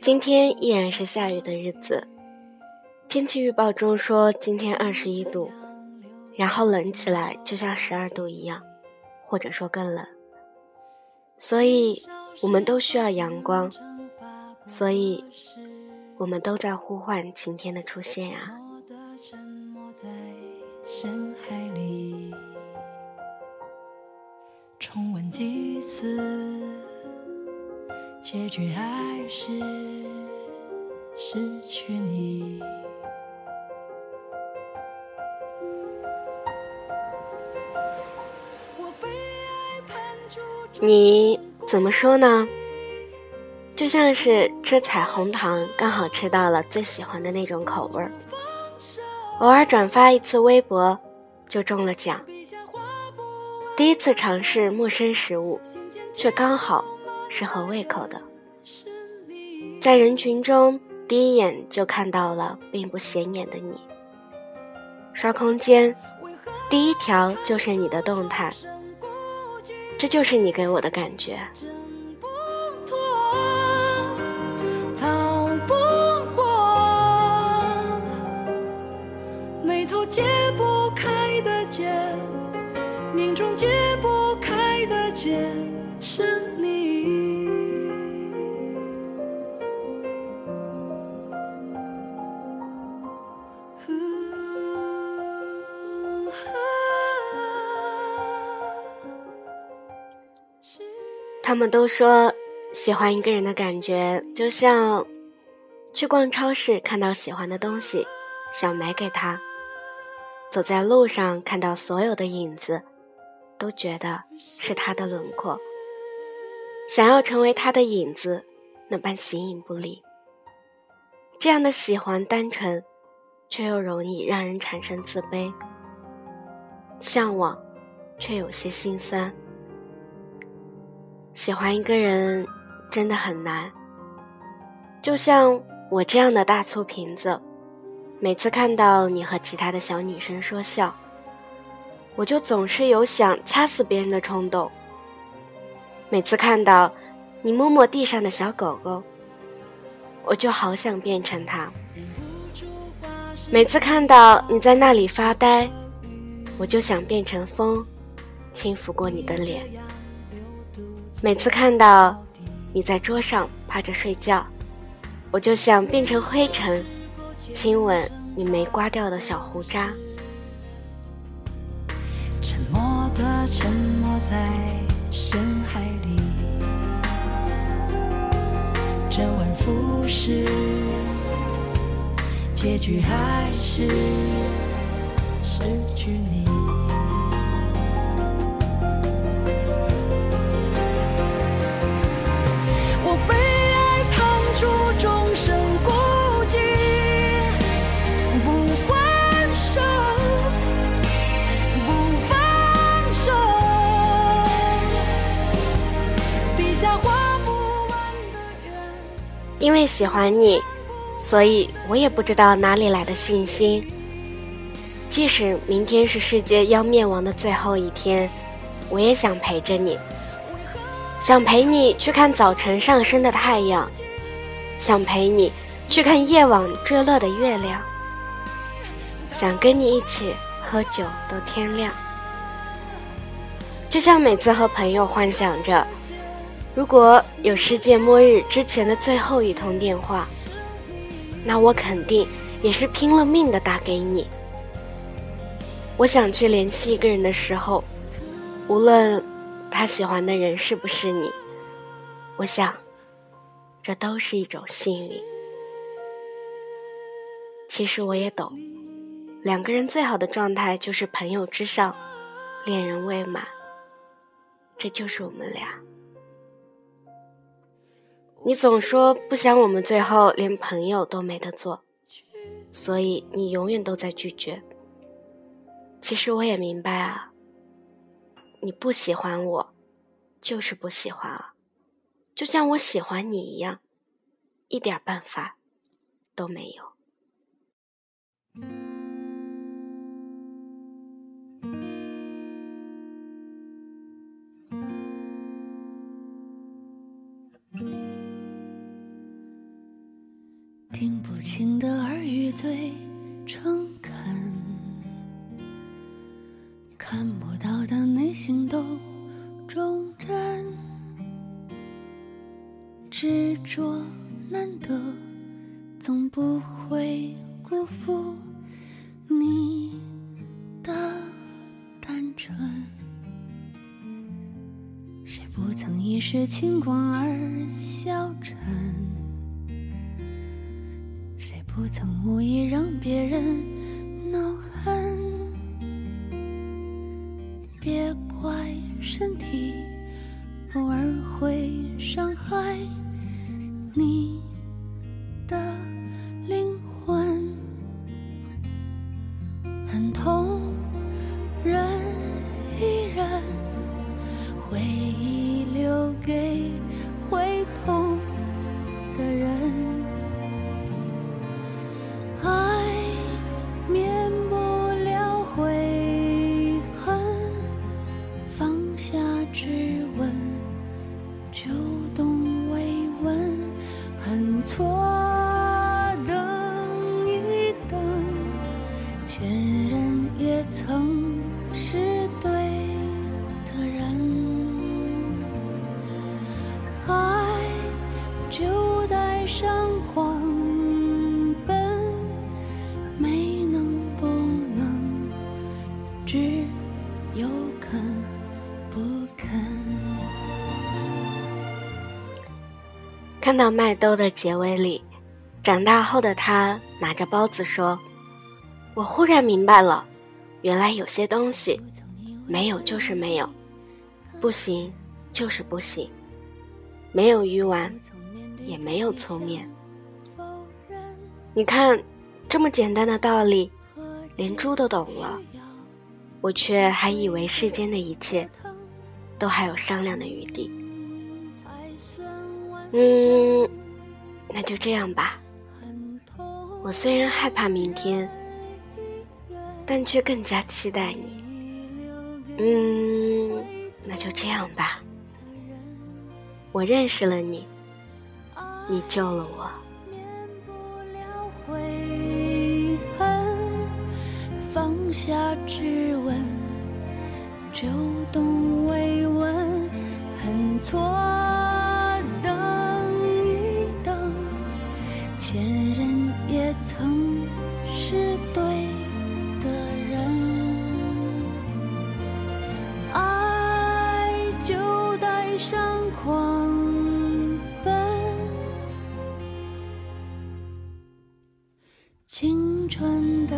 今天依然是下雨的日子，天气预报中说今天二十一度，然后冷起来就像十二度一样，或者说更冷。所以我们都需要阳光，所以我们都在呼唤晴天的出现啊。重温几次，结局还是失去你。你怎么说呢？就像是吃彩虹糖，刚好吃到了最喜欢的那种口味儿。偶尔转发一次微博，就中了奖。第一次尝试陌生食物，却刚好是合胃口的。在人群中，第一眼就看到了并不显眼的你。刷空间，第一条就是你的动态，这就是你给我的感觉。他们都说，喜欢一个人的感觉，就像去逛超市看到喜欢的东西，想买给他；走在路上看到所有的影子。都觉得是他的轮廓，想要成为他的影子，那般形影不离。这样的喜欢单纯，却又容易让人产生自卑；向往，却有些心酸。喜欢一个人真的很难，就像我这样的大醋瓶子，每次看到你和其他的小女生说笑。我就总是有想掐死别人的冲动。每次看到你摸摸地上的小狗狗，我就好想变成它。每次看到你在那里发呆，我就想变成风，轻抚过你的脸。每次看到你在桌上趴着睡觉，我就想变成灰尘，亲吻你没刮掉的小胡渣。的沉默在深海里，周而复始，结局还是失去你。因为喜欢你，所以我也不知道哪里来的信心。即使明天是世界要灭亡的最后一天，我也想陪着你，想陪你去看早晨上升的太阳，想陪你去看夜晚坠落的月亮，想跟你一起喝酒到天亮。就像每次和朋友幻想着。如果有世界末日之前的最后一通电话，那我肯定也是拼了命的打给你。我想去联系一个人的时候，无论他喜欢的人是不是你，我想，这都是一种幸运。其实我也懂，两个人最好的状态就是朋友之上，恋人未满。这就是我们俩。你总说不想我们最后连朋友都没得做，所以你永远都在拒绝。其实我也明白啊，你不喜欢我，就是不喜欢啊，就像我喜欢你一样，一点办法都没有。情的耳语最诚恳，看不到的内心都忠贞，执着难得，总不会辜负你的单纯。谁不曾一时轻狂而消沉？不曾无意让别人恼恨？别怪身体偶尔会伤害你的灵魂，很痛看到麦兜的结尾里，长大后的他拿着包子说：“我忽然明白了，原来有些东西没有就是没有，不行就是不行，没有鱼丸，也没有粗面。你看，这么简单的道理，连猪都懂了，我却还以为世间的一切都还有商量的余地。嗯，那就这样吧。我虽然害怕明天，但却更加期待你。嗯，那就这样吧。我认识了你，你救了我。放下质问，就懂慰问，恨错曾是对的人。爱就带上狂奔，青春的